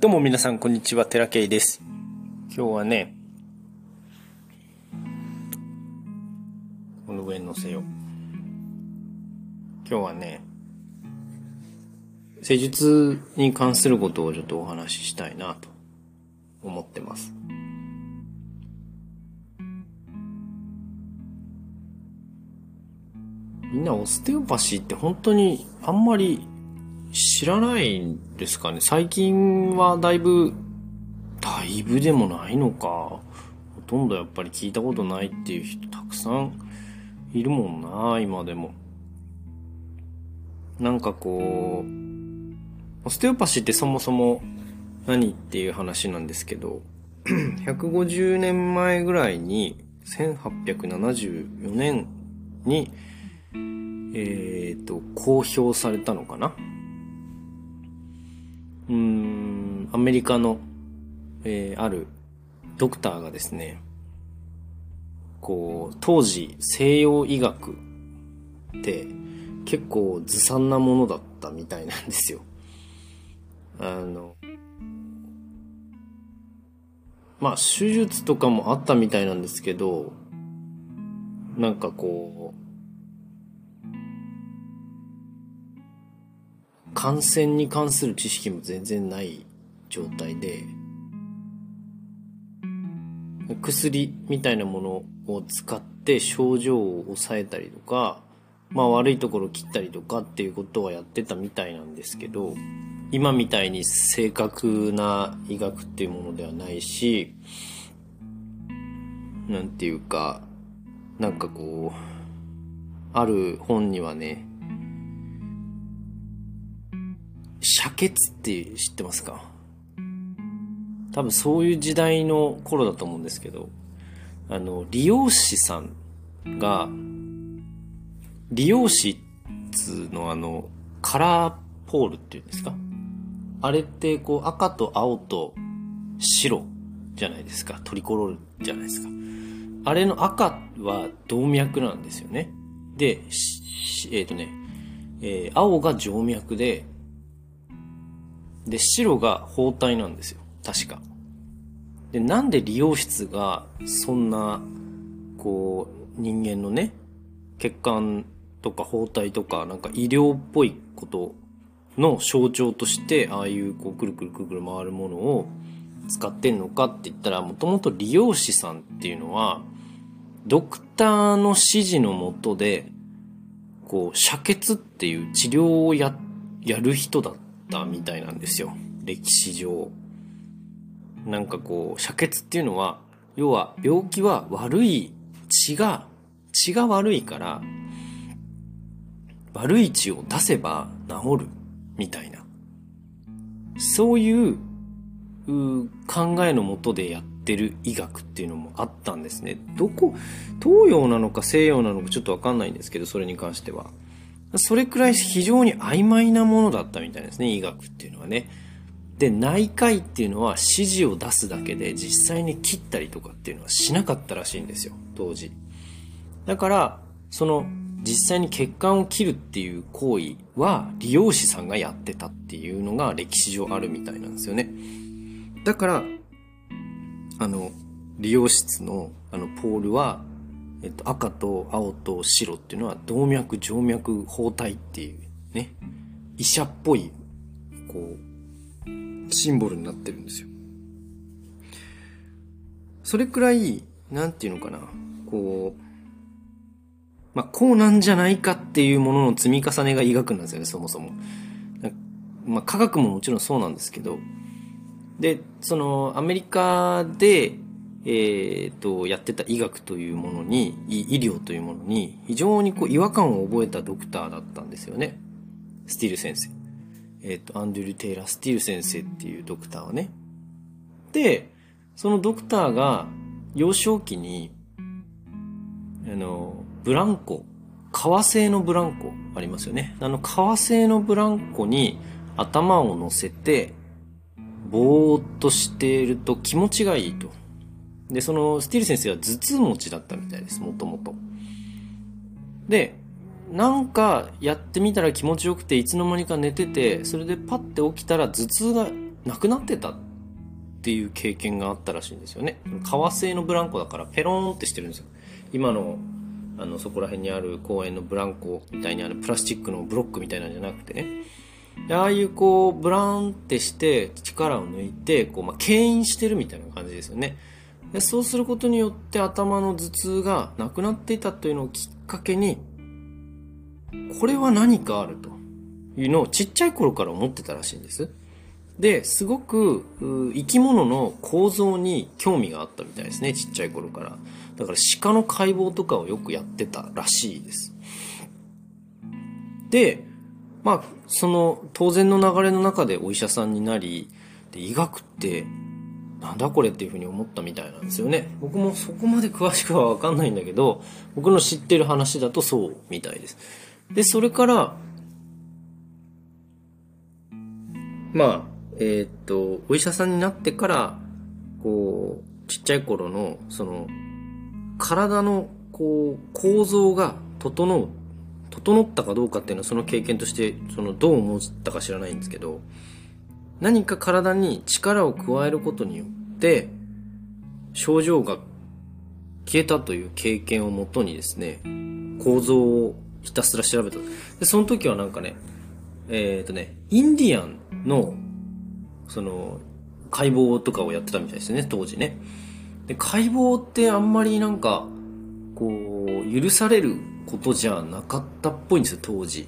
どうも皆さんこんにちは、寺圭です。今日はね、この上に乗せよう。今日はね、施術に関することをちょっとお話ししたいなと思ってます。みんなオステオパシーって本当にあんまり知らないんですかね。最近はだいぶ、だいぶでもないのか。ほとんどやっぱり聞いたことないっていう人たくさんいるもんな、今でも。なんかこう、オステオパシーってそもそも何っていう話なんですけど、150年前ぐらいに、1874年に、えっ、ー、と、公表されたのかなうん、アメリカの、えー、あるドクターがですね、こう、当時西洋医学って結構ずさんなものだったみたいなんですよ。あの、まあ手術とかもあったみたいなんですけど、なんかこう、感染に関する知識も全然ない状態で、薬みたいなものを使って症状を抑えたりとか、まあ悪いところを切ったりとかっていうことはやってたみたいなんですけど、今みたいに正確な医学っていうものではないし、なんていうか、なんかこう、ある本にはね、遮血って知ってますか？多分そういう時代の頃だと思うんですけど、あの、理容師さんが、理容師のあの、カラーポールっていうんですか？あれってこう赤と青と白じゃないですか？トリコロールじゃないですか？あれの赤は動脈なんですよね。で、えっ、ー、とね、えー、青が静脈で、で、白が包帯なんですよ。確か。で、なんで理容室がそんな、こう、人間のね、血管とか包帯とか、なんか医療っぽいことの象徴として、ああいうこう、くるくるくるくる回るものを使ってんのかって言ったら、もともと理容師さんっていうのは、ドクターの指示のもとで、こう、遮血っていう治療をや、やる人だったみたいなんですよ。歴史上。なんかこう、遮血っていうのは、要は病気は悪い血が、血が悪いから、悪い血を出せば治る、みたいな。そういうう考えのもとでやってる医学っていうのもあったんですね。どこ、東洋なのか西洋なのかちょっとわかんないんですけど、それに関しては。それくらい非常に曖昧なものだったみたいですね、医学っていうのはね。で、内科医っていうのは指示を出すだけで実際に切ったりとかっていうのはしなかったらしいんですよ、当時。だから、その実際に血管を切るっていう行為は理容師さんがやってたっていうのが歴史上あるみたいなんですよね。だから、あの、理容室のあのポールはえっと、赤と青と白っていうのは動脈、静脈、包帯っていうね、医者っぽい、こう、シンボルになってるんですよ。それくらい、なんていうのかな、こう、まあ、こうなんじゃないかっていうものの積み重ねが医学なんですよね、そもそも。まあ、科学ももちろんそうなんですけど、で、その、アメリカで、えー、と、やってた医学というものに、医療というものに、非常にこう違和感を覚えたドクターだったんですよね。スティール先生。えっ、と、アンドゥル・テイラー・スティール先生っていうドクターはね。で、そのドクターが、幼少期に、あの、ブランコ、革製のブランコありますよね。あの、革製のブランコに頭を乗せて、ぼーっとしていると気持ちがいいと。で、そのスティール先生は頭痛持ちだったみたいです、もともと。で、なんかやってみたら気持ちよくて、いつの間にか寝てて、それでパッて起きたら頭痛が亡くなってたっていう経験があったらしいんですよね。革製のブランコだからペローンってしてるんですよ。今の、あの、そこら辺にある公園のブランコみたいにあるプラスチックのブロックみたいなんじゃなくてね。ああいうこう、ブランってして力を抜いて、こう、まあ、牽引してるみたいな感じですよね。でそうすることによって頭の頭痛がなくなっていたというのをきっかけに、これは何かあるというのをちっちゃい頃から思ってたらしいんです。で、すごく生き物の構造に興味があったみたいですね、ちっちゃい頃から。だから鹿の解剖とかをよくやってたらしいです。で、まあ、その当然の流れの中でお医者さんになり、で医学ってなんだこれっていうふうに思ったみたいなんですよね。僕もそこまで詳しくはわかんないんだけど、僕の知ってる話だとそうみたいです。で、それから、まあ、えー、っと、お医者さんになってから、こう、ちっちゃい頃の、その、体の、こう、構造が整う、整ったかどうかっていうのはその経験として、その、どう思ったか知らないんですけど、何か体に力を加えることによって、症状が消えたという経験をもとにですね、構造をひたすら調べた。で、その時はなんかね、えっ、ー、とね、インディアンの、その、解剖とかをやってたみたいですね、当時ね。で、解剖ってあんまりなんか、こう、許されることじゃなかったっぽいんですよ、当時。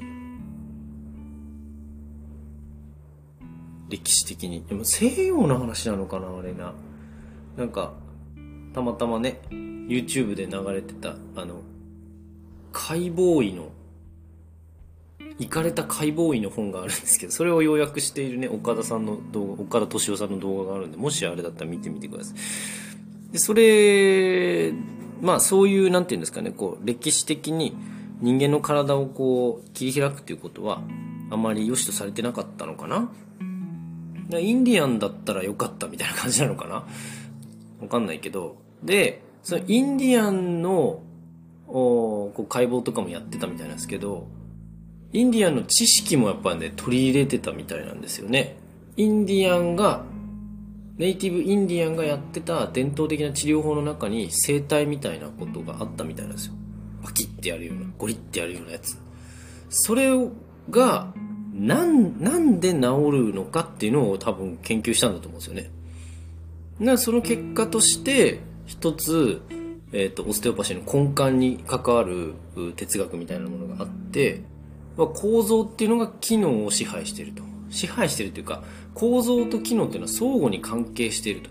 歴史的に。でも西洋の話なのかな、あれな。なんか、たまたまね、YouTube で流れてた、あの、解剖医の、行かれた解剖医の本があるんですけど、それを要約しているね、岡田さんの動画、岡田敏夫さんの動画があるんで、もしあれだったら見てみてください。で、それ、まあそういう、なんていうんですかね、こう、歴史的に人間の体をこう、切り開くっていうことは、あまり良しとされてなかったのかなインディアンだったらよかったみたいな感じなのかな？わかんないけど。で、そのインディアンの、こう解剖とかもやってたみたいなんですけど、インディアンの知識もやっぱね、取り入れてたみたいなんですよね。インディアンが、ネイティブインディアンがやってた伝統的な治療法の中に生態みたいなことがあったみたいなんですよ。パキってやるような、ゴリってやるようなやつ。それが、なん、なんで治るのかっていうのを多分研究したんだと思うんですよね。なその結果として、一つ、えっ、ー、と、オステオパシーの根幹に関わる哲学みたいなものがあって、まあ構造っていうのが機能を支配していると。支配しているというか、構造と機能っていうのは相互に関係していると。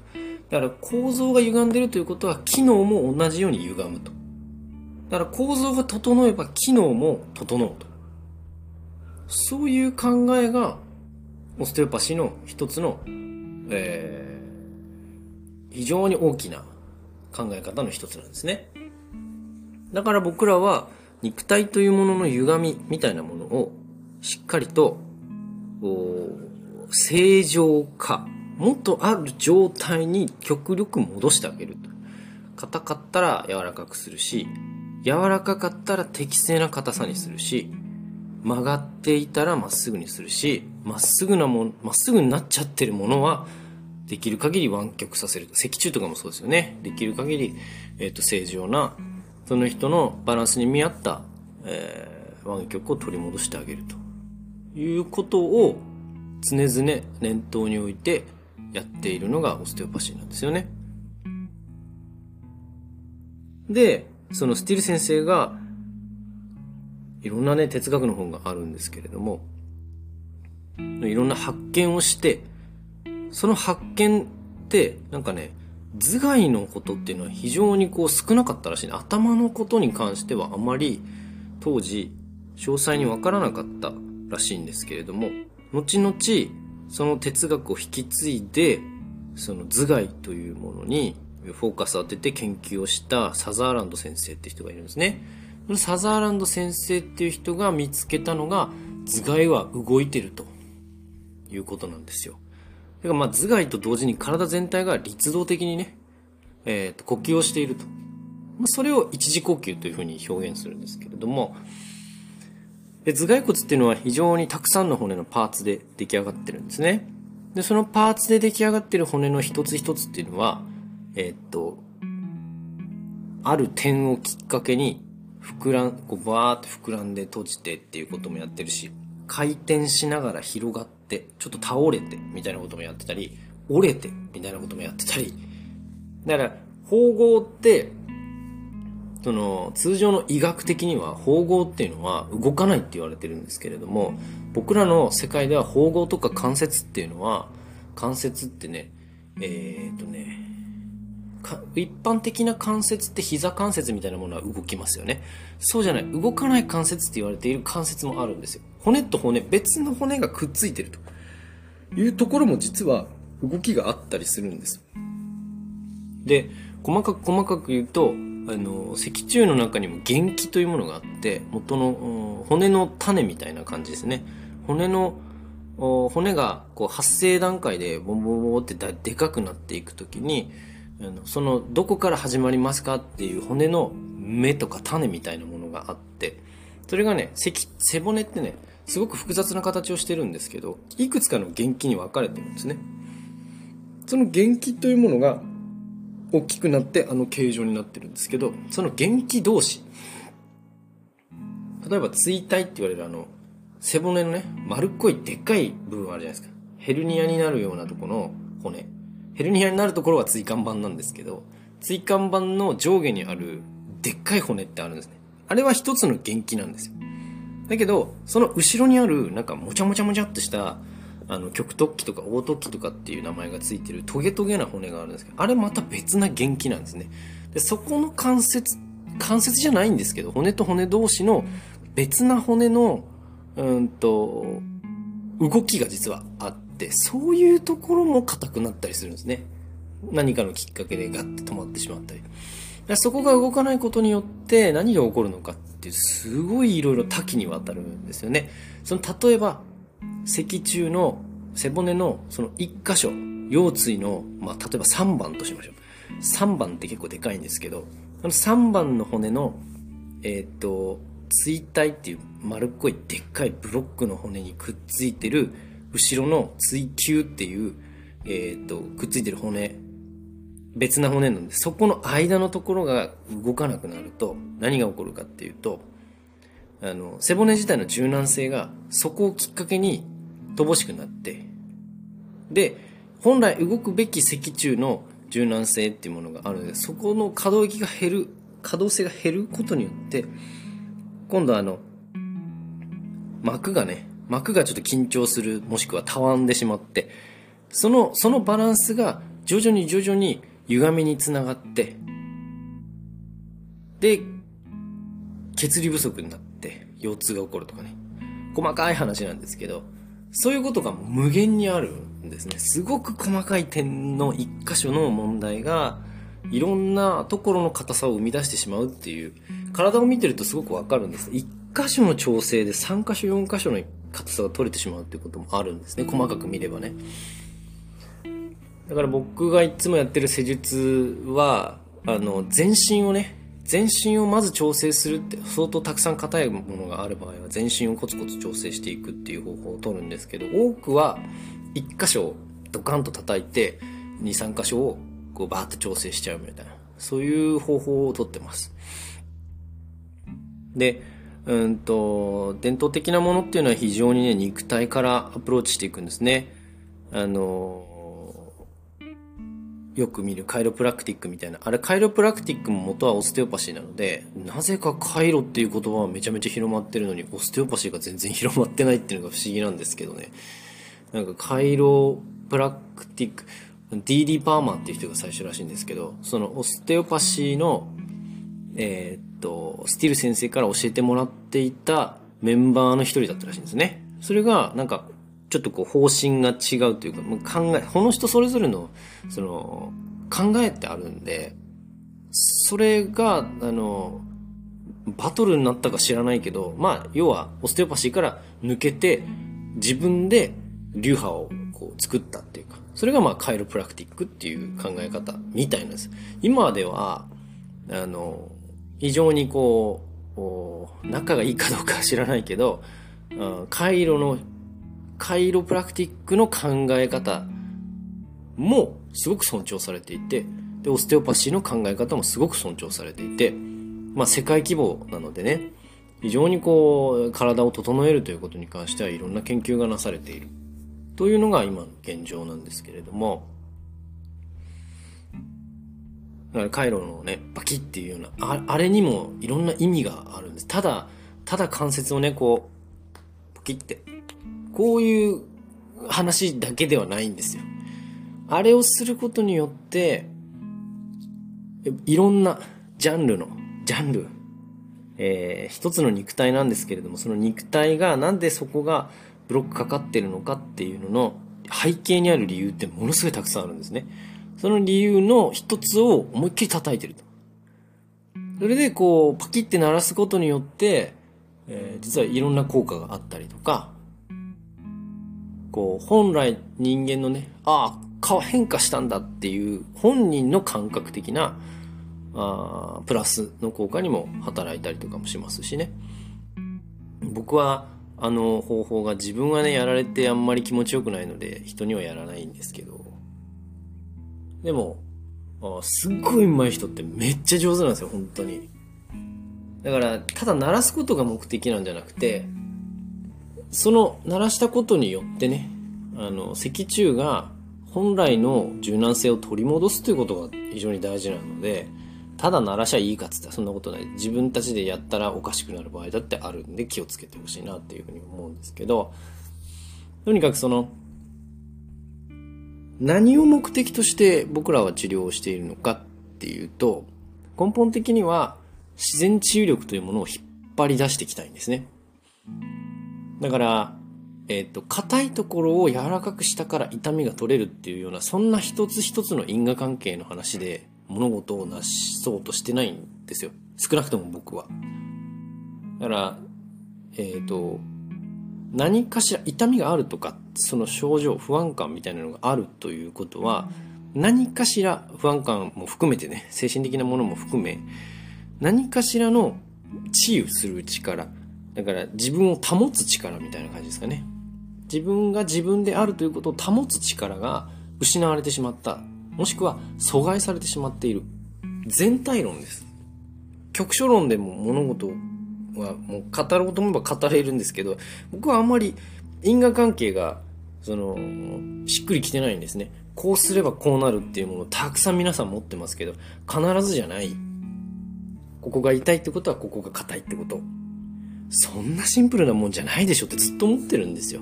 だから構造が歪んでるということは機能も同じように歪むと。だから構造が整えば機能も整うと。そういう考えが、オステオパシーの一つの、えー、非常に大きな考え方の一つなんですね。だから僕らは肉体というものの歪みみたいなものをしっかりと正常化、もっとある状態に極力戻してあげると。硬かったら柔らかくするし、柔らかかったら適正な硬さにするし、曲がっていたらまっすぐにするし、まっすぐなもん、まっすぐになっちゃってるものは、できる限り湾曲させる。脊柱とかもそうですよね。できる限り、えっ、ー、と、正常な、その人のバランスに見合った、えー、湾曲を取り戻してあげると。いうことを、常々念頭に置いてやっているのがオステオパシーなんですよね。で、そのスティル先生がいろんなね、哲学の本があるんですけれども、いろんな発見をして、その発見って、なんかね、頭蓋のことっていうのは非常にこう少なかったらしいね。頭のことに関してはあまり当時詳細にわからなかったらしいんですけれども、後々その哲学を引き継いで、その頭蓋というものにフォーカスを当てて研究をしたサザーランド先生って人がいるんですね。そのサザーランド先生っていう人が見つけたのが、頭蓋は動いてるということなんですよ。だからまあ頭蓋と同時に体全体が立動的にね、えっ、ー、と、呼吸をしていると。まあ、それを一時呼吸というふうに表現するんですけれども、で頭蓋骨っていうのは非常にたくさんの骨のパーツで出来上がってるんですね。で、そのパーツで出来上がってる骨の一つ一つっていうのは、えー、っと、ある点をきっかけに膨らん、こうバーって膨らんで閉じてっていうこともやってるし、回転しながら広がって、ちょっと倒れてみたいなこともやってたり、折れてみたいなこともやってたり。だから、縫合って、その、通常の医学的には縫合っていうのは動かないって言われてるんですけれども、僕らの世界では縫合とか関節っていうのは、関節ってね、えー、っとね、一般的な関節って膝関節みたいなものは動きますよね。そうじゃない。動かない関節って言われている関節もあるんですよ。骨と骨、別の骨がくっついてるというところも実は動きがあったりするんです。で、細かく細かく言うと、あの、脊柱の中にも元気というものがあって、元の骨の種みたいな感じですね。骨の、骨がこう発生段階でボンボンボンってでかくなっていくときに、そのどこから始まりますかっていう骨の目とか種みたいなものがあって、それがね、背背骨ってね、すごく複雑な形をしてるんですけど、いくつかの元気に分かれてるんですね。その元気というものが大きくなってあの形状になってるんですけど、その元気同士。例えば椎体って言われるあの、背骨のね、丸っこいでっかい部分あるじゃないですか。ヘルニアになるようなとこの骨。ヘルニアになるところは椎間板なんですけど、椎間板の上下にあるでっかい骨ってあるんですね。あれは一つの元気なんですよ。だけど、その後ろにある、なんかもちゃもちゃもちゃっとした、あの、極突起とか大突起とかっていう名前がついてるトゲトゲな骨があるんですけど、あれまた別な元気なんですね。で、そこの関節、関節じゃないんですけど、骨と骨同士の別な骨の、うんと、動きが実はあって、そういうところも硬くなったりするんですね。何かのきっかけでガッて止まってしまったり。そこが動かないことによって何が起こるのかっていう、すごい色々多岐にわたるんですよね。その、例えば、脊柱の背骨のその一箇所、腰椎の、まあ、例えば3番としましょう。3番って結構でかいんですけど、あの3番の骨の、えっ、と、椎体っていう丸っこいでっかいブロックの骨にくっついてる後ろの椎球っていう、えっ、と、くっついてる骨、別な骨なんで、そこの間のところが動かなくなると何が起こるかっていうと、あの、背骨自体の柔軟性がそこをきっかけに乏しくなって、で、本来動くべき脊柱の柔軟性っていうものがあるので、そこの可動域が減る、可動性が減ることによって、今度あの、膜がね、膜がちょっと緊張する、もしくはたわんでしまって、その、そのバランスが徐々に徐々に歪みにつながって、で、血流不足になって、腰痛が起こるとかね。細かい話なんですけど、そういうことが無限にあるんですね。すごく細かい点の一箇所の問題が、いろんなところの硬さを生み出してしまうっていう、体を見てるとすごくわかるんです。一箇所の調整で3箇所4箇所の硬さが取れてしまうっていうこともあるんですね。細かく見ればね。だから僕がいつもやってる施術は、あの、全身をね、全身をまず調整するって相当たくさん硬いものがある場合は全身をコツコツ調整していくっていう方法を取るんですけど多くは1箇所をドカンと叩いて23箇所をこうバーッと調整しちゃうみたいなそういう方法をとってますでうんと伝統的なものっていうのは非常にね肉体からアプローチしていくんですねあのよく見るカイロプラクティックみたいな。あれカイロプラクティックも元はオステオパシーなので、なぜかカイロっていう言葉はめちゃめちゃ広まってるのに、オステオパシーが全然広まってないっていうのが不思議なんですけどね。なんかカイロプラクティック、DD パーマンっていう人が最初らしいんですけど、そのオステオパシーの、えー、と、スティル先生から教えてもらっていたメンバーの一人だったらしいんですね。それが、なんか、ちょっとこう方針が違うというか、もう考え、この人それぞれの、その、考えってあるんで、それが、あの、バトルになったか知らないけど、まあ、要は、オステオパシーから抜けて、自分で流派をこう作ったっていうか、それがまあ、カイロプラクティックっていう考え方みたいなんです。今では、あの、非常にこう、仲がいいかどうかは知らないけど、うんカイロのカイロプラクティックの考え方もすごく尊重されていて、で、オステオパシーの考え方もすごく尊重されていて、まあ世界規模なのでね、非常にこう、体を整えるということに関してはいろんな研究がなされている。というのが今の現状なんですけれども、だから回路のね、バキっていうような、ああれにもいろんな意味があるんです。ただ、ただ関節をね、こう、バキって、こういう話だけではないんですよ。あれをすることによって、いろんなジャンルの、ジャンル、えー、一つの肉体なんですけれども、その肉体がなんでそこがブロックかかってるのかっていうのの背景にある理由ってものすごいたくさんあるんですね。その理由の一つを思いっきり叩いてると。それでこう、パキって鳴らすことによって、えー、実はいろんな効果があったりとか、こう、本来人間のね、ああ、顔変化したんだっていう本人の感覚的な、あプラスの効果にも働いたりとかもしますしね。僕はあの方法が自分はね、やられてあんまり気持ちよくないので人にはやらないんですけど、でも、あすっごい上手い人ってめっちゃ上手なんですよ、本当に。だから、ただ鳴らすことが目的なんじゃなくて、その鳴らしたことによってね、あの、脊柱が本来の柔軟性を取り戻すということが非常に大事なので、ただ鳴らしゃいいかっつったらそんなことない。自分たちでやったらおかしくなる場合だってあるんで気をつけてほしいなっていうふうに思うんですけど、とにかくその、何を目的として僕らは治療をしているのかっていうと、根本的には自然治癒力というものを引っ張り出していきたいんですね。だから、えっ、と、硬いところを柔らかくしたから痛みが取れるっていうような、そんな一つ一つの因果関係の話で物事を成しそうとしてないんですよ。少なくとも僕は。だから、えっ、と、何かしら痛みがあるとか、その症状、不安感みたいなのがあるということは、何かしら不安感も含めてね、精神的なものも含め、何かしらの治癒する力、だから自分を保つ力みたいな感じですかね。自分が自分であるということを保つ力が失われてしまった。もしくは阻害されてしまっている。全体論です。局所論でも物事はもう語ろうと思えば語れるんですけど、僕はあんまり因果関係が、その、しっくりきてないんですね。こうすればこうなるっていうものをたくさん皆さん持ってますけど、必ずじゃない。ここが痛いってことはここが硬いってこと。そんなシンプルなもんじゃないでしょってずっと思ってるんですよ。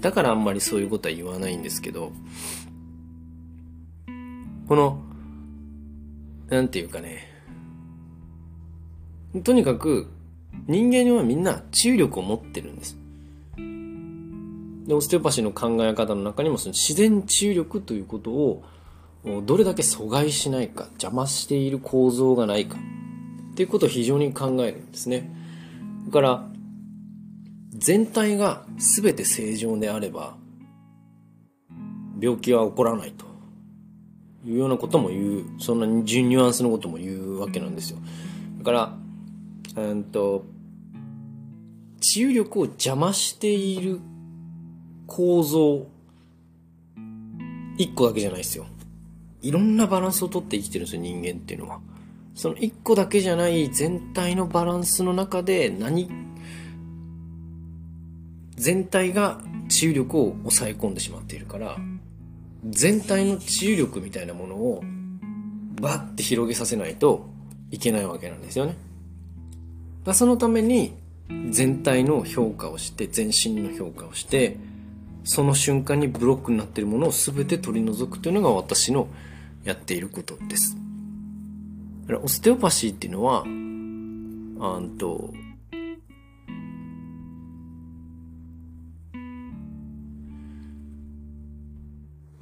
だからあんまりそういうことは言わないんですけど、この、なんていうかね、とにかく人間にはみんな治癒力を持ってるんです。で、オステオパシーの考え方の中にもその自然治癒力ということをどれだけ阻害しないか、邪魔している構造がないかっていうことを非常に考えるんですね。だから、全体が全て正常であれば、病気は起こらないというようなことも言う、そんなにニュアンスのことも言うわけなんですよ。だから、うんと、治癒力を邪魔している構造、一個だけじゃないですよ。いろんなバランスをとって生きてるんですよ、人間っていうのは。その一個だけじゃない全体のバランスの中で何、全体が治癒力を抑え込んでしまっているから、全体の治癒力みたいなものをバッて広げさせないといけないわけなんですよね。だそのために全体の評価をして、全身の評価をして、その瞬間にブロックになっているものを全て取り除くというのが私のやっていることです。オステオパシーっていうのは、あんと、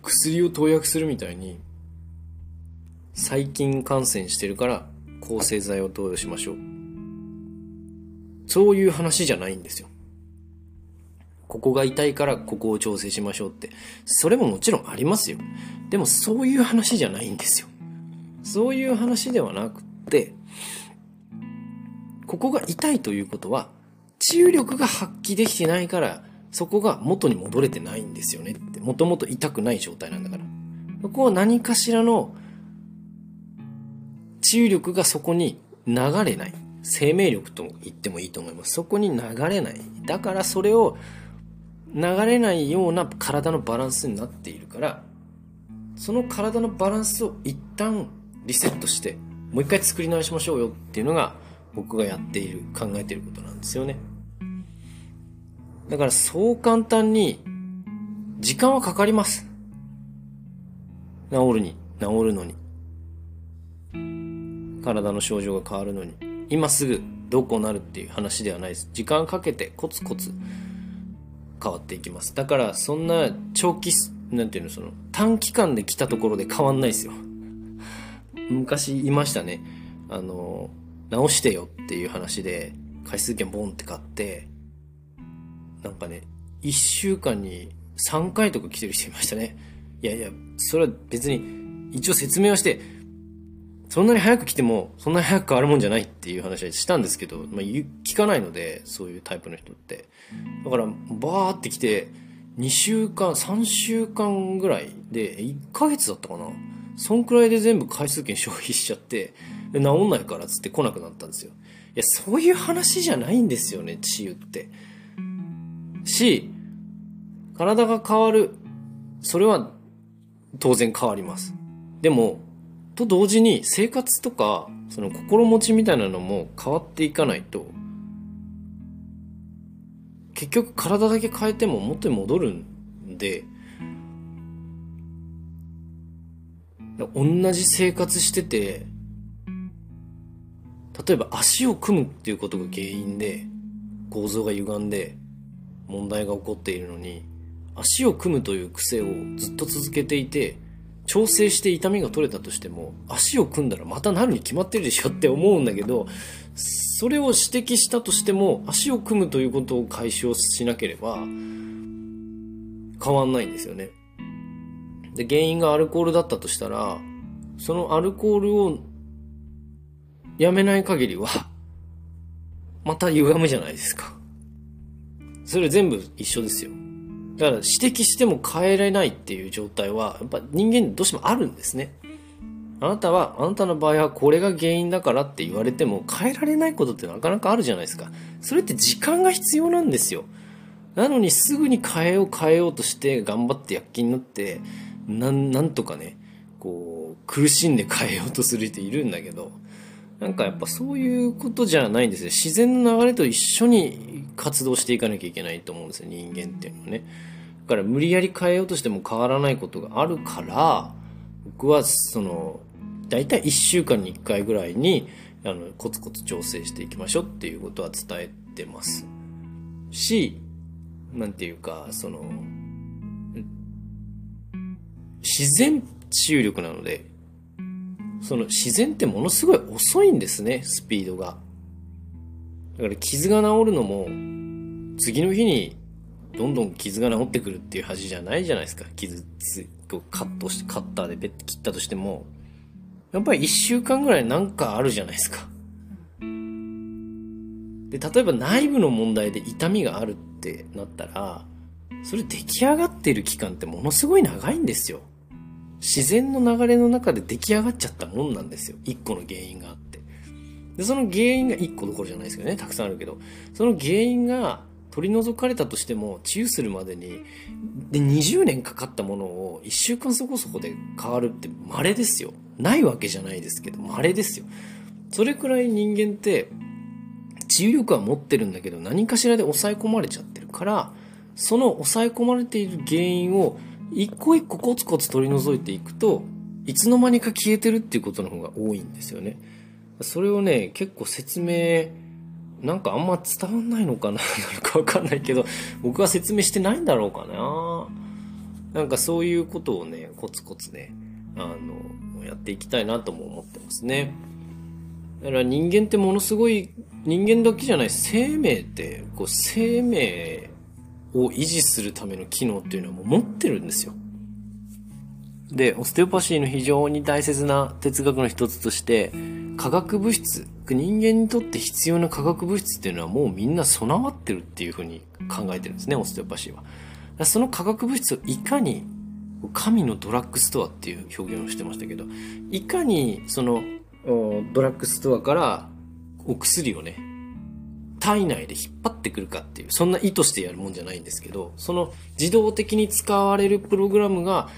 薬を投薬するみたいに、細菌感染してるから抗生剤を投与しましょう。そういう話じゃないんですよ。ここが痛いからここを調整しましょうって。それももちろんありますよ。でもそういう話じゃないんですよ。そういう話ではなくって、ここが痛いということは、治癒力が発揮できてないから、そこが元に戻れてないんですよねって。もともと痛くない状態なんだから。そこは何かしらの治癒力がそこに流れない。生命力と言ってもいいと思います。そこに流れない。だからそれを流れないような体のバランスになっているから、その体のバランスを一旦リセットして、もう一回作り直しましょうよっていうのが僕がやっている、考えていることなんですよね。だからそう簡単に時間はかかります。治るに、治るのに。体の症状が変わるのに。今すぐどうこうなるっていう話ではないです。時間かけてコツコツ変わっていきます。だからそんな長期、なんていうの、その短期間で来たところで変わんないですよ。昔いましたね。あの、直してよっていう話で、回数券ボンって買って、なんかね、一週間に3回とか来てる人いましたね。いやいや、それは別に、一応説明はして、そんなに早く来ても、そんなに早く変わるもんじゃないっていう話はしたんですけど、まあ、聞かないので、そういうタイプの人って。だから、バーって来て、2週間、3週間ぐらいで、1ヶ月だったかな？そんくらいで全部回数券消費しちゃって、治んないからっつって来なくなったんですよ。いや、そういう話じゃないんですよね、治癒って。し、体が変わる。それは当然変わります。でも、と同時に生活とか、その心持ちみたいなのも変わっていかないと、結局体だけ変えても元に戻るんで、同じ生活してて、例えば足を組むっていうことが原因で構造が歪んで問題が起こっているのに足を組むという癖をずっと続けていて調整して痛みが取れたとしても足を組んだらまたなるに決まってるでしょって思うんだけどそれを指摘したとしても足を組むということを解消しなければ変わんないんですよね。で原因がアルコールだったとしたらそのアルコールをやめない限りはまた歪むじゃないですか。それ全部一緒ですよ。だから指摘しても変えられないっていう状態は、やっぱ人間どうしてもあるんですね。あなたは、あなたの場合はこれが原因だからって言われても変えられないことってなかなかあるじゃないですか。それって時間が必要なんですよ。なのにすぐに変えよう変えようとして頑張って躍起になって、なん、なんとかね、こう、苦しんで変えようとする人いるんだけど、なんかやっぱそういうことじゃないんですよ。自然の流れと一緒に活動していかなきゃいけないと思うんですよ、人間っていうのはね。だから無理やり変えようとしても変わらないことがあるから、僕はその、だいたい1週間に1回ぐらいに、あの、コツコツ調整していきましょうっていうことは伝えてます。し、なんていうか、その、自然治癒力なので、その自然ってものすごい遅いんですね、スピードが。だから傷が治るのも、次の日にどんどん傷が治ってくるっていう恥じゃないじゃないですか。傷つ、カットして、カッターでベッて切ったとしても、やっぱり一週間ぐらいなんかあるじゃないですか。で、例えば内部の問題で痛みがあるってなったら、それ出来上がってる期間ってものすごい長いんですよ。自然の流れの中で出来上がっちゃったもんなんですよ。一個の原因があって。で、その原因が一個どころじゃないですけどね、たくさんあるけど、その原因が取り除かれたとしても、治癒するまでに、で、20年かかったものを1週間そこそこで変わるって稀ですよ。ないわけじゃないですけど、稀ですよ。それくらい人間って、治癒力は持ってるんだけど、何かしらで抑え込まれちゃってるから、その抑え込まれている原因を一個一個コツコツ取り除いていくと、いつの間にか消えてるっていうことの方が多いんですよね。それをね、結構説明、なんかあんま伝わんないのかななのかわかんないけど、僕は説明してないんだろうかななんかそういうことをね、コツコツね、あの、やっていきたいなとも思ってますね。だから人間ってものすごい、人間だけじゃない、生命って、こう生命を維持するための機能っていうのはもう持ってるんですよ。で、オステオパシーの非常に大切な哲学の一つとして、化学物質、人間にとって必要な化学物質っていうのはもうみんな備わってるっていうふうに考えてるんですね、オステオパシーは。その化学物質をいかに、神のドラッグストアっていう表現をしてましたけど、いかにそのドラッグストアからお薬をね、体内で引っ張ってくるかっていう、そんな意図してやるもんじゃないんですけど、その自動的に使われるプログラムが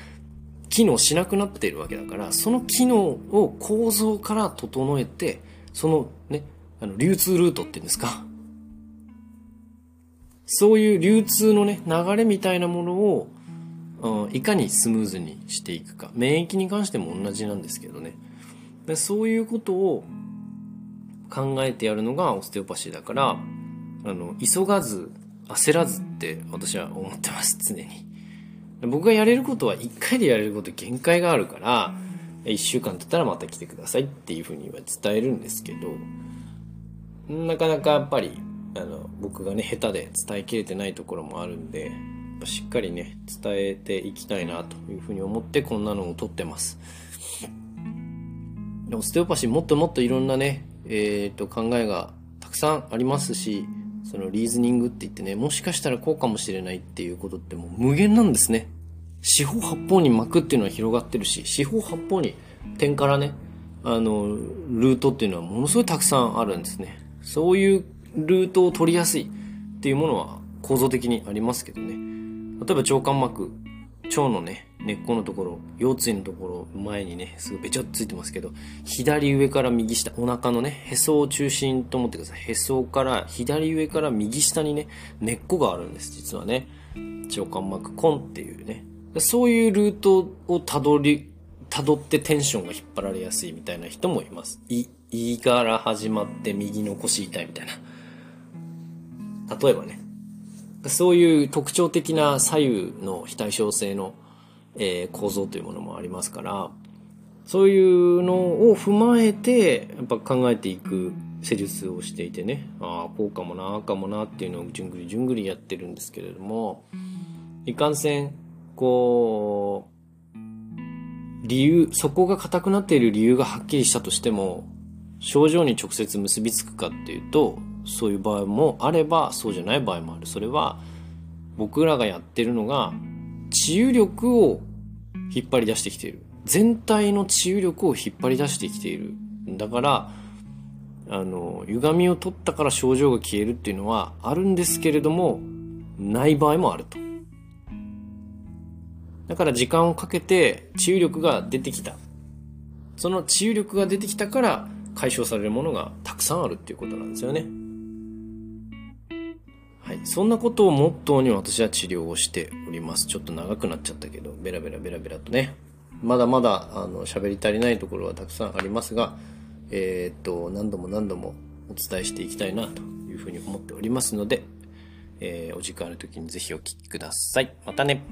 機能しなくなっているわけだから、その機能を構造から整えて、そのね、あの、流通ルートっていうんですか。そういう流通のね、流れみたいなものを、うん、いかにスムーズにしていくか。免疫に関しても同じなんですけどね。でそういうことを考えてやるのがオステオパシーだから、あの、急がず、焦らずって私は思ってます、常に。僕がやれることは一回でやれること限界があるから、一週間経ったらまた来てくださいっていうふうには伝えるんですけど、なかなかやっぱり、あの、僕がね、下手で伝えきれてないところもあるんで、しっかりね、伝えていきたいなというふうに思ってこんなのを撮ってます。オステオパシーもっともっといろんなね、え、ー、と、考えがたくさんありますし、そのリーズニングって言ってね、もしかしたらこうかもしれないっていうことってもう無限なんですね。四方八方に巻くっていうのは広がってるし、四方八方に点からね、あの、ルートっていうのはものすごいたくさんあるんですね。そういうルートを取りやすいっていうものは構造的にありますけどね。例えば腸間膜、腸のね、根っこのところ、腰椎のところ、前にね、すぐべちゃっついてますけど、左上から右下、お腹のね、へそを中心と思ってください。へそから左上から右下にね、根っこがあるんです、実はね。腸間膜根っていうね。そういうルートをたどり、たどってテンションが引っ張られやすいみたいな人もいます。い、いから始まって右の腰痛いみたいな。例えばね。そういう特徴的な左右の非対称性のえー、構造というものもありますから、そういうのを踏まえて、やっぱ考えていく施術をしていてね、ああ、こうかもな、あかもなっていうのをじゅんぐりじゅんぐりやってるんですけれども、いかんせん、こう、理由、そこが硬くなっている理由がはっきりしたとしても、症状に直接結びつくかっていうと、そういう場合もあれば、そうじゃない場合もある。それは、僕らがやってるのが、治癒力を引っ張り出してきている。全体の治癒力を引っ張り出してきている。だから、あの、歪みを取ったから症状が消えるっていうのはあるんですけれども、ない場合もあると。だから時間をかけて治癒力が出てきた。その治癒力が出てきたから解消されるものがたくさんあるっていうことなんですよね。はい。そんなことをモットーに私は治療をしております。ちょっと長くなっちゃったけど、ベラベラベラベラとね。まだまだ、あの、喋り足りないところはたくさんありますが、えー、っと、何度も何度もお伝えしていきたいなというふうに思っておりますので、えー、お時間ある時にぜひお聴きください。またね。